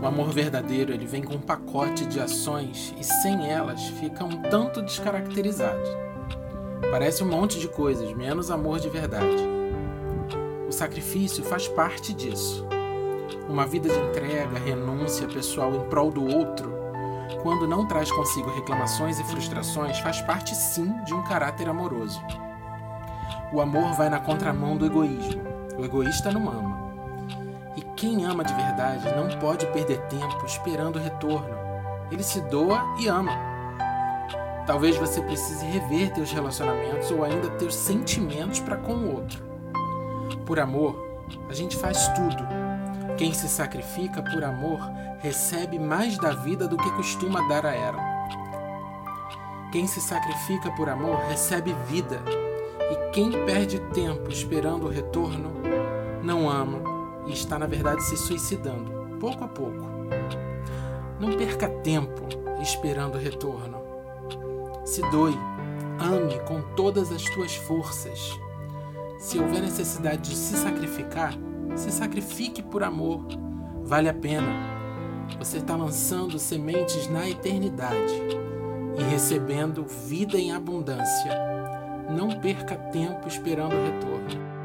O amor verdadeiro ele vem com um pacote de ações e sem elas fica um tanto descaracterizado. Parece um monte de coisas, menos amor de verdade. O sacrifício faz parte disso. Uma vida de entrega, renúncia pessoal em prol do outro, quando não traz consigo reclamações e frustrações, faz parte sim de um caráter amoroso. O amor vai na contramão do egoísmo. O egoísta não ama. E quem ama de verdade não pode perder tempo esperando o retorno. Ele se doa e ama. Talvez você precise rever teus relacionamentos ou ainda teus sentimentos para com o outro. Por amor, a gente faz tudo. Quem se sacrifica por amor recebe mais da vida do que costuma dar a ela. Quem se sacrifica por amor recebe vida e quem perde tempo esperando o retorno não ama e está, na verdade, se suicidando, pouco a pouco. Não perca tempo esperando o retorno. Se doe, ame com todas as tuas forças. Se houver necessidade de se sacrificar, se sacrifique por amor. Vale a pena. Você está lançando sementes na eternidade e recebendo vida em abundância. Não perca tempo esperando o retorno.